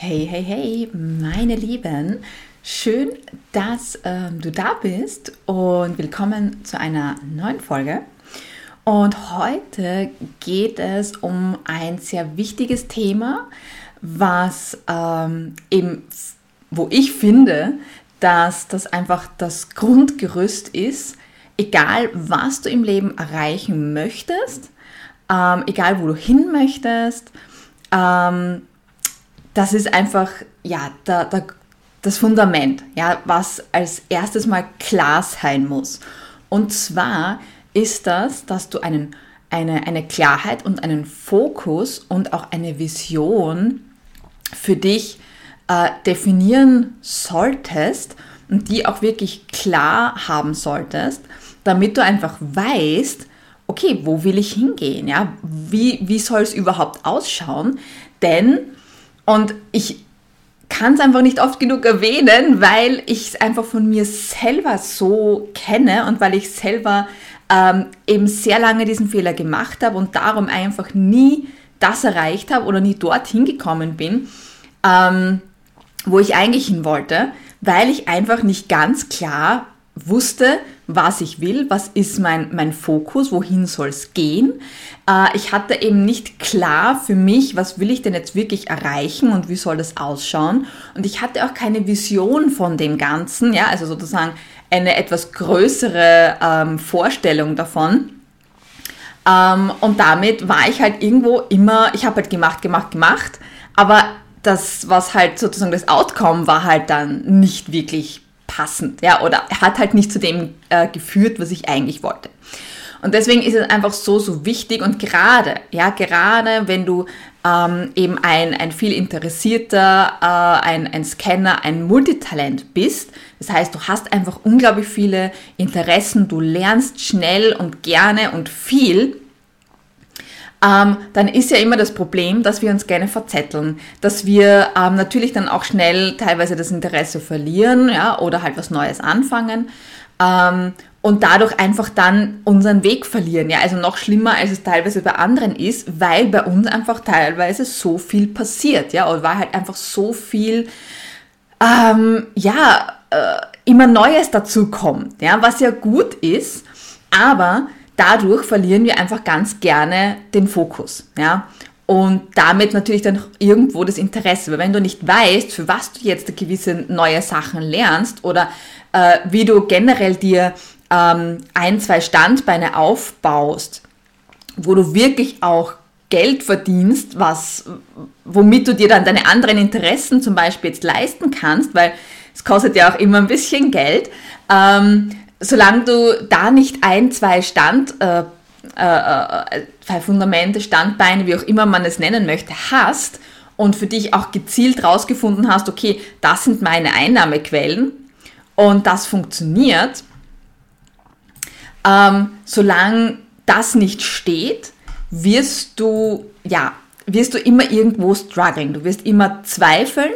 Hey, hey, hey, meine Lieben. Schön, dass ähm, du da bist und willkommen zu einer neuen Folge. Und heute geht es um ein sehr wichtiges Thema, was ähm, eben, wo ich finde, dass das einfach das Grundgerüst ist, egal was du im Leben erreichen möchtest, ähm, egal wo du hin möchtest, ähm, das ist einfach, ja, da, da, das Fundament, ja, was als erstes mal klar sein muss. Und zwar ist das, dass du einen, eine, eine Klarheit und einen Fokus und auch eine Vision für dich äh, definieren solltest und die auch wirklich klar haben solltest, damit du einfach weißt, okay, wo will ich hingehen? Ja? Wie, wie soll es überhaupt ausschauen? Denn und ich kann es einfach nicht oft genug erwähnen, weil ich es einfach von mir selber so kenne und weil ich selber ähm, eben sehr lange diesen Fehler gemacht habe und darum einfach nie das erreicht habe oder nie dorthin gekommen bin, ähm, wo ich eigentlich hin wollte, weil ich einfach nicht ganz klar wusste, was ich will, was ist mein, mein Fokus, wohin soll es gehen. Äh, ich hatte eben nicht klar für mich, was will ich denn jetzt wirklich erreichen und wie soll das ausschauen. Und ich hatte auch keine Vision von dem Ganzen, ja, also sozusagen eine etwas größere ähm, Vorstellung davon. Ähm, und damit war ich halt irgendwo immer, ich habe halt gemacht, gemacht, gemacht, aber das, was halt sozusagen das Outcome war halt dann nicht wirklich passend, ja, oder hat halt nicht zu dem äh, geführt, was ich eigentlich wollte. Und deswegen ist es einfach so, so wichtig und gerade, ja, gerade wenn du ähm, eben ein, ein viel interessierter, äh, ein, ein Scanner, ein Multitalent bist, das heißt, du hast einfach unglaublich viele Interessen, du lernst schnell und gerne und viel, ähm, dann ist ja immer das Problem, dass wir uns gerne verzetteln, dass wir ähm, natürlich dann auch schnell teilweise das Interesse verlieren ja, oder halt was Neues anfangen ähm, und dadurch einfach dann unseren Weg verlieren. Ja, also noch schlimmer, als es teilweise bei anderen ist, weil bei uns einfach teilweise so viel passiert, ja, oder weil halt einfach so viel, ähm, ja, äh, immer Neues dazu kommt, ja, was ja gut ist, aber dadurch verlieren wir einfach ganz gerne den Fokus, ja. Und damit natürlich dann irgendwo das Interesse. Weil wenn du nicht weißt, für was du jetzt gewisse neue Sachen lernst oder äh, wie du generell dir ähm, ein, zwei Standbeine aufbaust, wo du wirklich auch Geld verdienst, was, womit du dir dann deine anderen Interessen zum Beispiel jetzt leisten kannst, weil es kostet ja auch immer ein bisschen Geld, ähm, solange du da nicht ein, zwei Stand, äh, äh, zwei Fundamente, Standbeine, wie auch immer man es nennen möchte, hast und für dich auch gezielt rausgefunden hast, okay, das sind meine Einnahmequellen und das funktioniert, ähm, solange das nicht steht, wirst du, ja, wirst du immer irgendwo strugglen. Du wirst immer zweifeln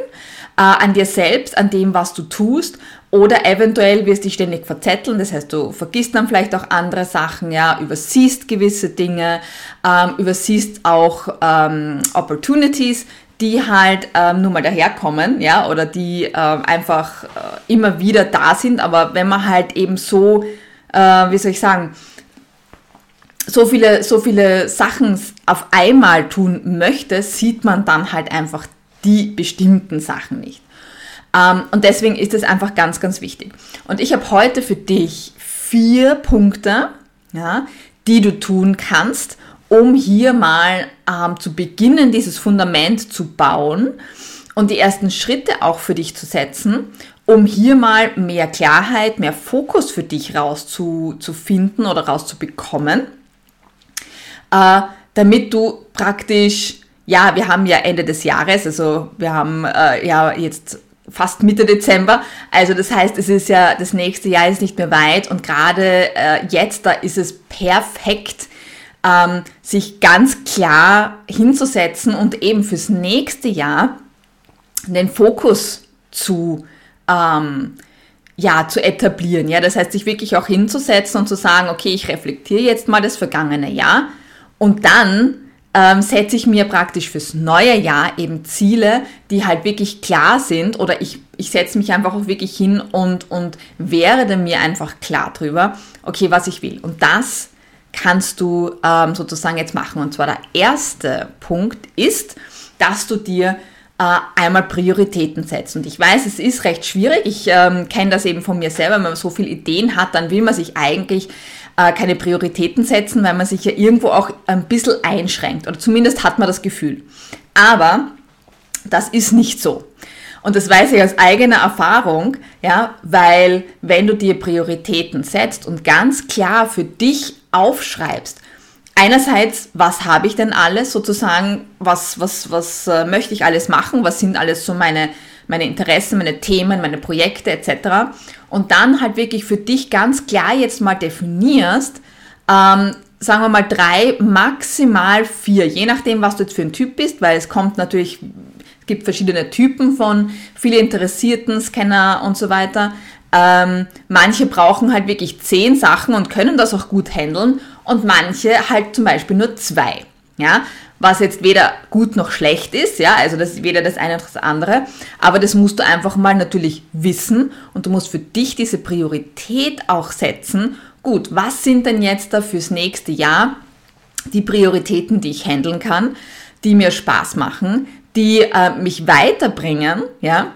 äh, an dir selbst, an dem, was du tust oder eventuell wirst du dich ständig verzetteln, das heißt, du vergisst dann vielleicht auch andere Sachen, ja, übersiehst gewisse Dinge, ähm, übersiehst auch ähm, Opportunities, die halt ähm, nur mal daherkommen, ja, oder die ähm, einfach äh, immer wieder da sind, aber wenn man halt eben so, äh, wie soll ich sagen, so viele, so viele Sachen auf einmal tun möchte, sieht man dann halt einfach die bestimmten Sachen nicht. Ähm, und deswegen ist es einfach ganz, ganz wichtig. Und ich habe heute für dich vier Punkte, ja, die du tun kannst, um hier mal ähm, zu beginnen, dieses Fundament zu bauen und die ersten Schritte auch für dich zu setzen, um hier mal mehr Klarheit, mehr Fokus für dich rauszufinden oder rauszubekommen, äh, damit du praktisch, ja, wir haben ja Ende des Jahres, also wir haben äh, ja jetzt fast Mitte Dezember. Also das heißt, es ist ja, das nächste Jahr ist nicht mehr weit und gerade äh, jetzt, da ist es perfekt, ähm, sich ganz klar hinzusetzen und eben fürs nächste Jahr den Fokus zu, ähm, ja, zu etablieren. Ja, das heißt, sich wirklich auch hinzusetzen und zu sagen, okay, ich reflektiere jetzt mal das vergangene Jahr und dann ähm, setze ich mir praktisch fürs neue Jahr eben Ziele, die halt wirklich klar sind oder ich, ich setze mich einfach auch wirklich hin und, und werde mir einfach klar drüber, okay, was ich will. Und das kannst du ähm, sozusagen jetzt machen. Und zwar der erste Punkt ist, dass du dir einmal Prioritäten setzt. Und ich weiß, es ist recht schwierig. Ich ähm, kenne das eben von mir selber. Wenn man so viele Ideen hat, dann will man sich eigentlich äh, keine Prioritäten setzen, weil man sich ja irgendwo auch ein bisschen einschränkt. Oder zumindest hat man das Gefühl. Aber das ist nicht so. Und das weiß ich aus eigener Erfahrung, ja, weil wenn du dir Prioritäten setzt und ganz klar für dich aufschreibst, einerseits, was habe ich denn alles sozusagen, was, was, was äh, möchte ich alles machen, was sind alles so meine, meine Interessen, meine Themen, meine Projekte etc. Und dann halt wirklich für dich ganz klar jetzt mal definierst, ähm, sagen wir mal drei, maximal vier, je nachdem, was du jetzt für ein Typ bist, weil es kommt natürlich, es gibt verschiedene Typen von viele Interessierten, Scanner und so weiter. Ähm, manche brauchen halt wirklich zehn Sachen und können das auch gut handeln und manche halt zum Beispiel nur zwei. Ja, was jetzt weder gut noch schlecht ist, ja, also das ist weder das eine noch das andere, aber das musst du einfach mal natürlich wissen und du musst für dich diese Priorität auch setzen. Gut, was sind denn jetzt da fürs nächste Jahr die Prioritäten, die ich handeln kann, die mir Spaß machen, die äh, mich weiterbringen, ja,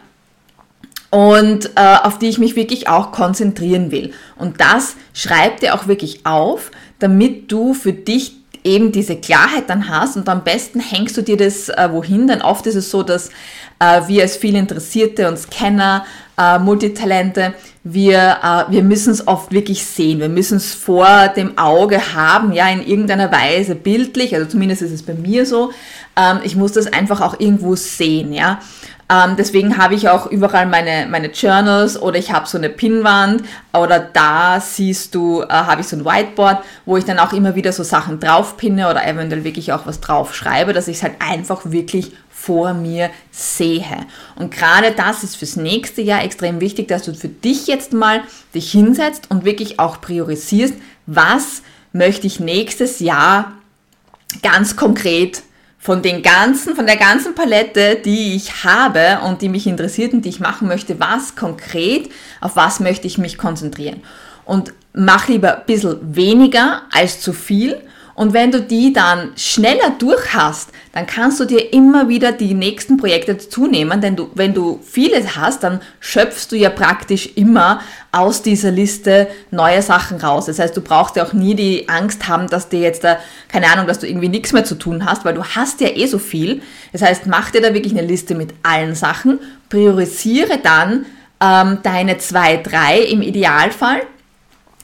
und äh, auf die ich mich wirklich auch konzentrieren will. Und das schreib dir auch wirklich auf, damit du für dich eben diese Klarheit dann hast und am besten hängst du dir das äh, wohin, denn oft ist es so, dass äh, wir als viel Interessierte und Scanner, äh, Multitalente, wir, äh, wir müssen es oft wirklich sehen, wir müssen es vor dem Auge haben, ja, in irgendeiner Weise bildlich, also zumindest ist es bei mir so, ähm, ich muss das einfach auch irgendwo sehen, ja. Ähm, deswegen habe ich auch überall meine, meine Journals oder ich habe so eine Pinnwand oder da siehst du, äh, habe ich so ein Whiteboard, wo ich dann auch immer wieder so Sachen draufpinne oder eventuell wirklich auch was drauf schreibe, dass ich es halt einfach wirklich vor mir sehe. Und gerade das ist fürs nächste Jahr extrem wichtig, dass du für dich jetzt mal dich hinsetzt und wirklich auch priorisierst, was möchte ich nächstes Jahr ganz konkret von den ganzen, von der ganzen Palette, die ich habe und die mich interessiert und die ich machen möchte, was konkret, auf was möchte ich mich konzentrieren. Und mach lieber ein bisschen weniger als zu viel und wenn du die dann schneller durch hast, dann kannst du dir immer wieder die nächsten Projekte zunehmen, denn du, wenn du viele hast, dann schöpfst du ja praktisch immer aus dieser Liste neue Sachen raus. Das heißt, du brauchst ja auch nie die Angst haben, dass dir jetzt da, keine Ahnung, dass du irgendwie nichts mehr zu tun hast, weil du hast ja eh so viel. Das heißt, mach dir da wirklich eine Liste mit allen Sachen, priorisiere dann ähm, deine zwei, drei im Idealfall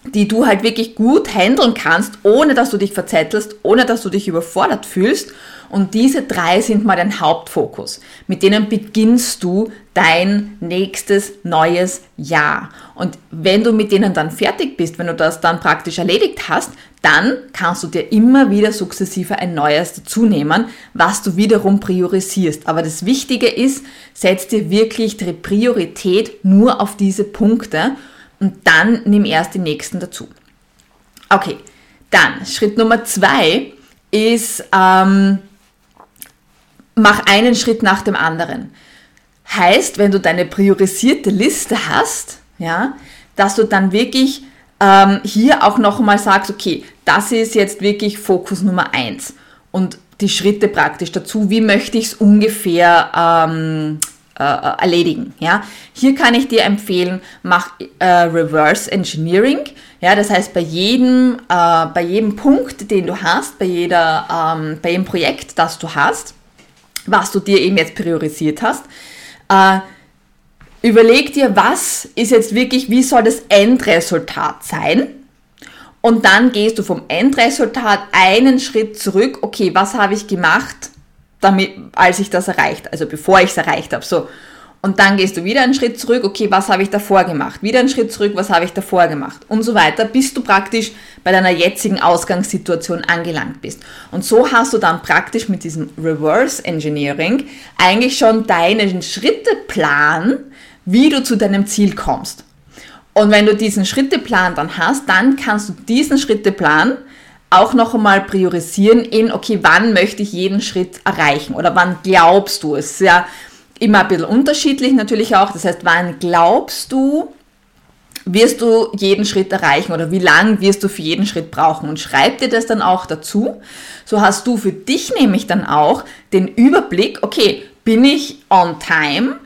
die du halt wirklich gut handeln kannst, ohne dass du dich verzettelst, ohne dass du dich überfordert fühlst. Und diese drei sind mal dein Hauptfokus. Mit denen beginnst du dein nächstes neues Jahr. Und wenn du mit denen dann fertig bist, wenn du das dann praktisch erledigt hast, dann kannst du dir immer wieder sukzessive ein neues dazu nehmen, was du wiederum priorisierst. Aber das Wichtige ist, setz dir wirklich die Priorität nur auf diese Punkte und dann nimm erst die nächsten dazu. Okay, dann Schritt Nummer zwei ist, ähm, mach einen Schritt nach dem anderen. Heißt, wenn du deine priorisierte Liste hast, ja, dass du dann wirklich ähm, hier auch nochmal sagst, okay, das ist jetzt wirklich Fokus Nummer eins und die Schritte praktisch dazu, wie möchte ich es ungefähr ähm, äh, erledigen. Ja? Hier kann ich dir empfehlen, mach äh, Reverse Engineering. Ja, das heißt, bei jedem, äh, bei jedem Punkt, den du hast, bei, jeder, ähm, bei jedem Projekt, das du hast, was du dir eben jetzt priorisiert hast, äh, überleg dir, was ist jetzt wirklich, wie soll das Endresultat sein? Und dann gehst du vom Endresultat einen Schritt zurück. Okay, was habe ich gemacht? Damit, als ich das erreicht, also bevor ich es erreicht habe. So. Und dann gehst du wieder einen Schritt zurück, okay, was habe ich davor gemacht? Wieder einen Schritt zurück, was habe ich davor gemacht? Und so weiter, bis du praktisch bei deiner jetzigen Ausgangssituation angelangt bist. Und so hast du dann praktisch mit diesem Reverse Engineering eigentlich schon deinen Schritteplan, wie du zu deinem Ziel kommst. Und wenn du diesen Schritteplan dann hast, dann kannst du diesen Schritteplan auch noch einmal priorisieren in, okay, wann möchte ich jeden Schritt erreichen oder wann glaubst du? Es ist ja immer ein bisschen unterschiedlich natürlich auch. Das heißt, wann glaubst du, wirst du jeden Schritt erreichen oder wie lang wirst du für jeden Schritt brauchen und schreib dir das dann auch dazu. So hast du für dich nämlich dann auch den Überblick, okay, bin ich on time?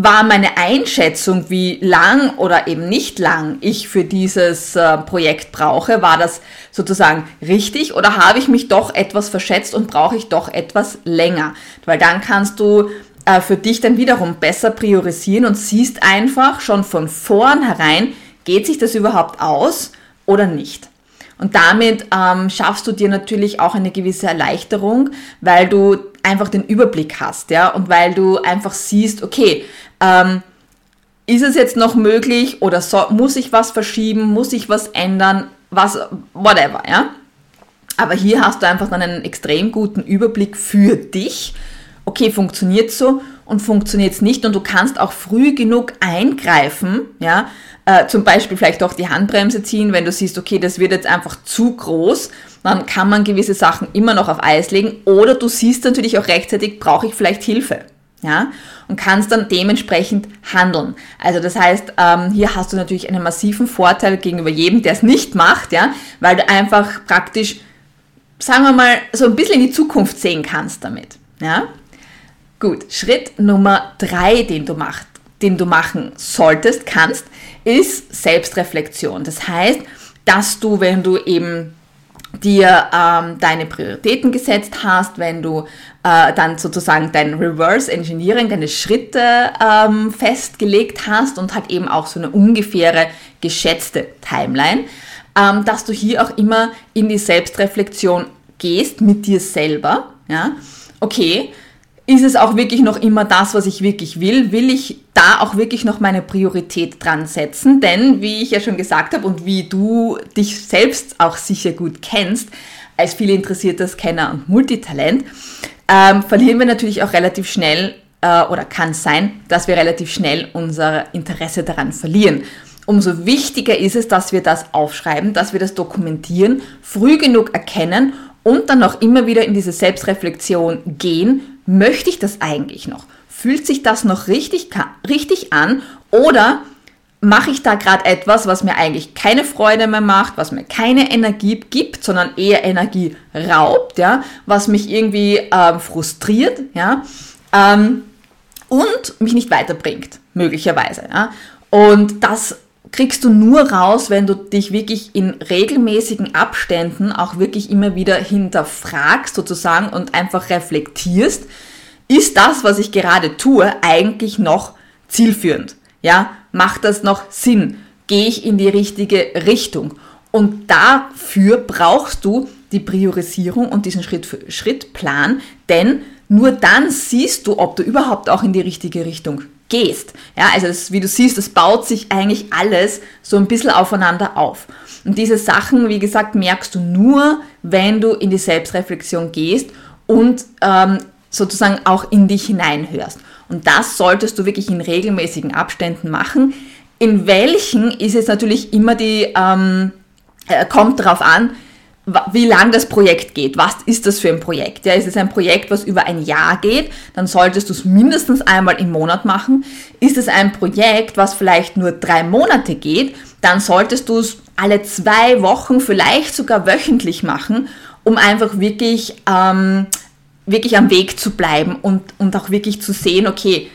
War meine Einschätzung, wie lang oder eben nicht lang ich für dieses äh, Projekt brauche, war das sozusagen richtig oder habe ich mich doch etwas verschätzt und brauche ich doch etwas länger? Weil dann kannst du äh, für dich dann wiederum besser priorisieren und siehst einfach schon von vornherein, geht sich das überhaupt aus oder nicht? Und damit ähm, schaffst du dir natürlich auch eine gewisse Erleichterung, weil du einfach den Überblick hast, ja, und weil du einfach siehst, okay, ähm, ist es jetzt noch möglich oder so, muss ich was verschieben, muss ich was ändern, was, whatever, ja. Aber hier hast du einfach dann einen extrem guten Überblick für dich. Okay, funktioniert so und funktioniert es nicht und du kannst auch früh genug eingreifen, ja, äh, zum Beispiel vielleicht auch die Handbremse ziehen, wenn du siehst, okay, das wird jetzt einfach zu groß, dann kann man gewisse Sachen immer noch auf Eis legen oder du siehst natürlich auch rechtzeitig, brauche ich vielleicht Hilfe ja, und kannst dann dementsprechend handeln. Also das heißt, ähm, hier hast du natürlich einen massiven Vorteil gegenüber jedem, der es nicht macht, ja, weil du einfach praktisch, sagen wir mal, so ein bisschen in die Zukunft sehen kannst damit, ja. Gut, Schritt Nummer drei, den du machst, den du machen solltest, kannst, ist Selbstreflexion. Das heißt, dass du, wenn du eben dir ähm, deine Prioritäten gesetzt hast, wenn du äh, dann sozusagen dein Reverse Engineering, deine Schritte ähm, festgelegt hast und halt eben auch so eine ungefähre geschätzte Timeline, ähm, dass du hier auch immer in die Selbstreflexion gehst mit dir selber. Ja, okay, ist es auch wirklich noch immer das, was ich wirklich will? Will ich da auch wirklich noch meine Priorität dran setzen? Denn, wie ich ja schon gesagt habe und wie du dich selbst auch sicher gut kennst, als viel interessierter Scanner und Multitalent, ähm, verlieren wir natürlich auch relativ schnell äh, oder kann sein, dass wir relativ schnell unser Interesse daran verlieren. Umso wichtiger ist es, dass wir das aufschreiben, dass wir das dokumentieren, früh genug erkennen und dann auch immer wieder in diese Selbstreflexion gehen, möchte ich das eigentlich noch? Fühlt sich das noch richtig, richtig an oder mache ich da gerade etwas, was mir eigentlich keine Freude mehr macht, was mir keine Energie gibt, sondern eher Energie raubt, ja, was mich irgendwie ähm, frustriert, ja, ähm, und mich nicht weiterbringt, möglicherweise, ja. Und das kriegst du nur raus, wenn du dich wirklich in regelmäßigen Abständen auch wirklich immer wieder hinterfragst sozusagen und einfach reflektierst, ist das, was ich gerade tue, eigentlich noch zielführend? Ja, macht das noch Sinn? Gehe ich in die richtige Richtung? Und dafür brauchst du die Priorisierung und diesen Schritt-für-Schritt-Plan, denn nur dann siehst du, ob du überhaupt auch in die richtige Richtung gehst. Ja, also das, wie du siehst, das baut sich eigentlich alles so ein bisschen aufeinander auf. Und diese Sachen, wie gesagt, merkst du nur, wenn du in die Selbstreflexion gehst und ähm, sozusagen auch in dich hineinhörst. Und das solltest du wirklich in regelmäßigen Abständen machen. In welchen ist es natürlich immer die, ähm, äh, kommt darauf an, wie lang das Projekt geht. Was ist das für ein Projekt? Ja, ist es ein Projekt, was über ein Jahr geht? Dann solltest du es mindestens einmal im Monat machen. Ist es ein Projekt, was vielleicht nur drei Monate geht? Dann solltest du es alle zwei Wochen, vielleicht sogar wöchentlich machen, um einfach wirklich, ähm, wirklich am Weg zu bleiben und, und auch wirklich zu sehen, okay,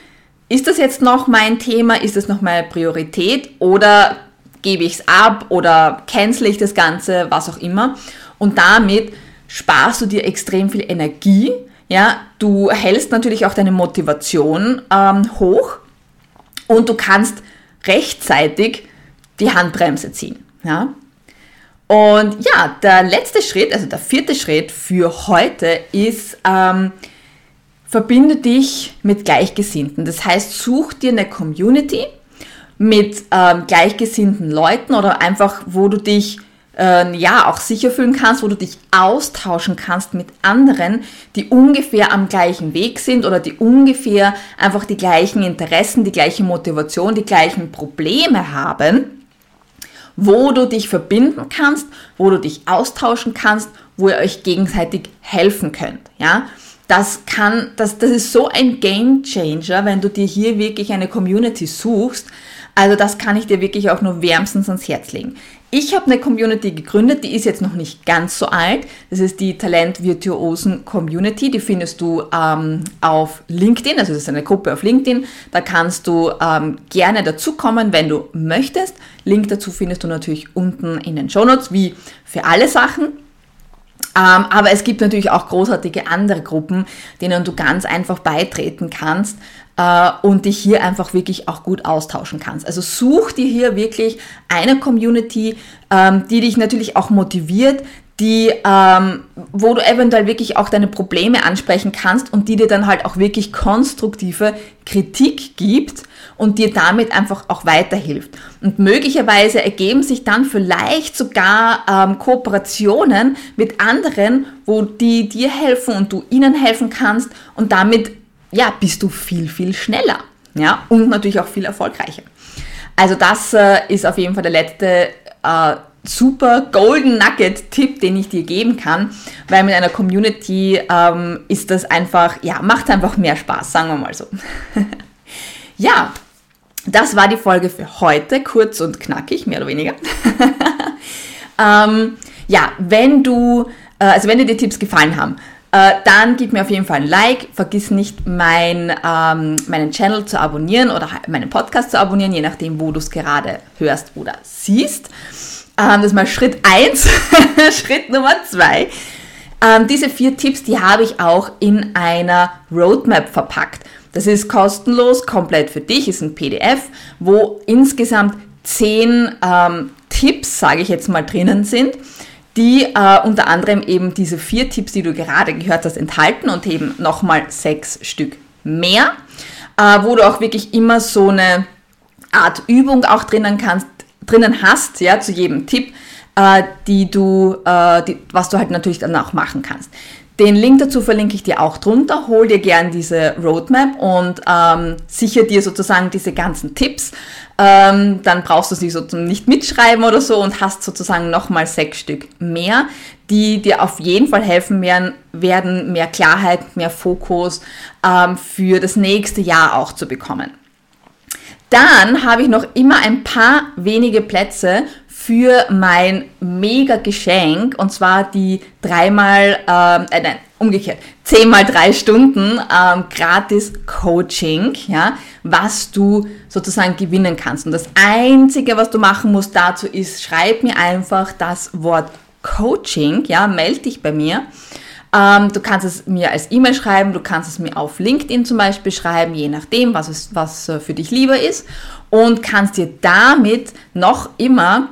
ist das jetzt noch mein Thema? Ist das noch meine Priorität? Oder gebe ich es ab oder cancel ich das Ganze, was auch immer. Und damit sparst du dir extrem viel Energie. Ja, du hältst natürlich auch deine Motivation ähm, hoch und du kannst rechtzeitig die Handbremse ziehen. Ja? Und ja, der letzte Schritt, also der vierte Schritt für heute ist, ähm, verbinde dich mit Gleichgesinnten. Das heißt, such dir eine Community mit ähm, gleichgesinnten Leuten oder einfach, wo du dich äh, ja auch sicher fühlen kannst, wo du dich austauschen kannst mit anderen, die ungefähr am gleichen Weg sind oder die ungefähr einfach die gleichen Interessen, die gleiche Motivation, die gleichen Probleme haben. wo du dich verbinden kannst, wo du dich austauschen kannst, wo ihr euch gegenseitig helfen könnt. Ja, das kann, das, das ist so ein Game Changer, wenn du dir hier wirklich eine Community suchst. Also das kann ich dir wirklich auch nur wärmstens ans Herz legen. Ich habe eine Community gegründet, die ist jetzt noch nicht ganz so alt. Das ist die Talent-Virtuosen Community. Die findest du ähm, auf LinkedIn, also das ist eine Gruppe auf LinkedIn. Da kannst du ähm, gerne dazukommen, wenn du möchtest. Link dazu findest du natürlich unten in den Show Notes, wie für alle Sachen. Ähm, aber es gibt natürlich auch großartige andere Gruppen, denen du ganz einfach beitreten kannst äh, und dich hier einfach wirklich auch gut austauschen kannst. Also such dir hier wirklich eine Community, ähm, die dich natürlich auch motiviert, die, ähm, wo du eventuell wirklich auch deine Probleme ansprechen kannst und die dir dann halt auch wirklich konstruktive Kritik gibt und dir damit einfach auch weiterhilft. Und möglicherweise ergeben sich dann vielleicht sogar ähm, Kooperationen mit anderen, wo die dir helfen und du ihnen helfen kannst und damit ja, bist du viel, viel schneller. Ja, und natürlich auch viel erfolgreicher. Also das äh, ist auf jeden Fall der letzte äh, super Golden Nugget-Tipp, den ich dir geben kann, weil mit einer Community ähm, ist das einfach, ja, macht einfach mehr Spaß, sagen wir mal so. ja, das war die Folge für heute, kurz und knackig, mehr oder weniger. ähm, ja, wenn du, äh, also wenn dir die Tipps gefallen haben, äh, dann gib mir auf jeden Fall ein Like. Vergiss nicht, mein, ähm, meinen Channel zu abonnieren oder meinen Podcast zu abonnieren, je nachdem, wo du es gerade hörst oder siehst. Ähm, das ist mal Schritt 1. Schritt Nummer 2. Ähm, diese vier Tipps, die habe ich auch in einer Roadmap verpackt. Das ist kostenlos, komplett für dich, ist ein PDF, wo insgesamt zehn ähm, Tipps, sage ich jetzt mal, drinnen sind die äh, unter anderem eben diese vier Tipps, die du gerade gehört hast, enthalten und eben nochmal sechs Stück mehr, äh, wo du auch wirklich immer so eine Art Übung auch drinnen kannst, drinnen hast, ja, zu jedem Tipp, äh, die du, äh, die, was du halt natürlich dann auch machen kannst. Den Link dazu verlinke ich dir auch drunter. Hol dir gern diese Roadmap und ähm, sicher dir sozusagen diese ganzen Tipps. Ähm, dann brauchst du sie sozusagen nicht mitschreiben oder so und hast sozusagen nochmal sechs Stück mehr, die dir auf jeden Fall helfen werden, werden mehr Klarheit, mehr Fokus ähm, für das nächste Jahr auch zu bekommen. Dann habe ich noch immer ein paar wenige Plätze für mein mega Geschenk und zwar die dreimal, ähm, äh, nein, umgekehrt, zehnmal drei Stunden ähm, gratis Coaching, ja, was du sozusagen gewinnen kannst. Und das Einzige, was du machen musst dazu ist, schreib mir einfach das Wort Coaching, ja, melde dich bei mir. Ähm, du kannst es mir als E-Mail schreiben, du kannst es mir auf LinkedIn zum Beispiel schreiben, je nachdem, was, es, was äh, für dich lieber ist. Und kannst dir damit noch immer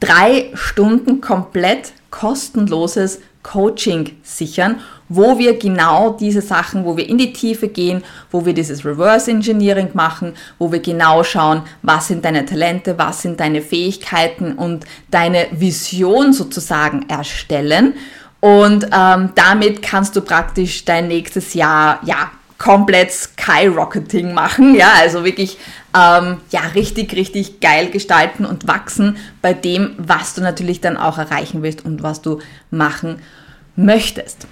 drei Stunden komplett kostenloses Coaching sichern, wo wir genau diese Sachen, wo wir in die Tiefe gehen, wo wir dieses Reverse Engineering machen, wo wir genau schauen, was sind deine Talente, was sind deine Fähigkeiten und deine Vision sozusagen erstellen. Und ähm, damit kannst du praktisch dein nächstes Jahr, ja, komplett Skyrocketing machen, ja, also wirklich ähm, ja richtig richtig geil gestalten und wachsen bei dem, was du natürlich dann auch erreichen willst und was du machen möchtest.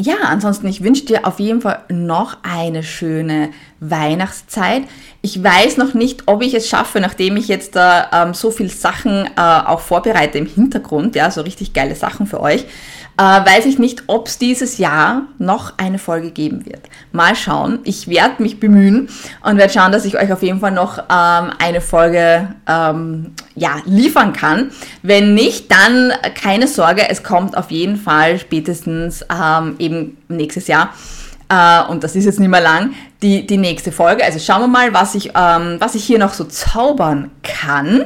Ja, ansonsten, ich wünsche dir auf jeden Fall noch eine schöne Weihnachtszeit. Ich weiß noch nicht, ob ich es schaffe, nachdem ich jetzt da ähm, so viel Sachen äh, auch vorbereite im Hintergrund, ja, so richtig geile Sachen für euch äh, weiß ich nicht, ob es dieses Jahr noch eine Folge geben wird. Mal schauen. Ich werde mich bemühen und werde schauen, dass ich euch auf jeden Fall noch ähm, eine Folge ähm, ja, liefern kann. Wenn nicht, dann keine Sorge, es kommt auf jeden Fall spätestens ähm, eben nächstes Jahr. Uh, und das ist jetzt nicht mehr lang, die, die nächste Folge. Also schauen wir mal, was ich, ähm, was ich hier noch so zaubern kann.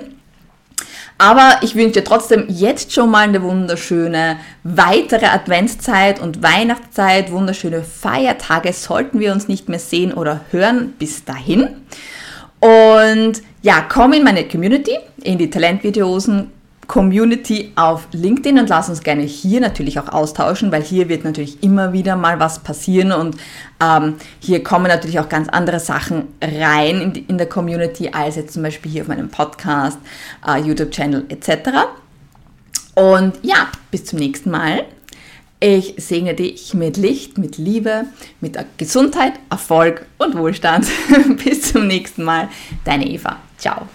Aber ich wünsche dir trotzdem jetzt schon mal eine wunderschöne weitere Adventszeit und Weihnachtszeit, wunderschöne Feiertage. Sollten wir uns nicht mehr sehen oder hören, bis dahin. Und ja, komm in meine Community, in die Talentvideosen Community auf LinkedIn und lass uns gerne hier natürlich auch austauschen, weil hier wird natürlich immer wieder mal was passieren und ähm, hier kommen natürlich auch ganz andere Sachen rein in, die, in, der Community als jetzt zum Beispiel hier auf meinem Podcast, äh, YouTube-Channel etc. Und ja, bis zum nächsten Mal. Ich segne dich mit Licht, mit Liebe, mit Gesundheit, Erfolg und Wohlstand. bis zum nächsten Mal. Deine Eva. Ciao.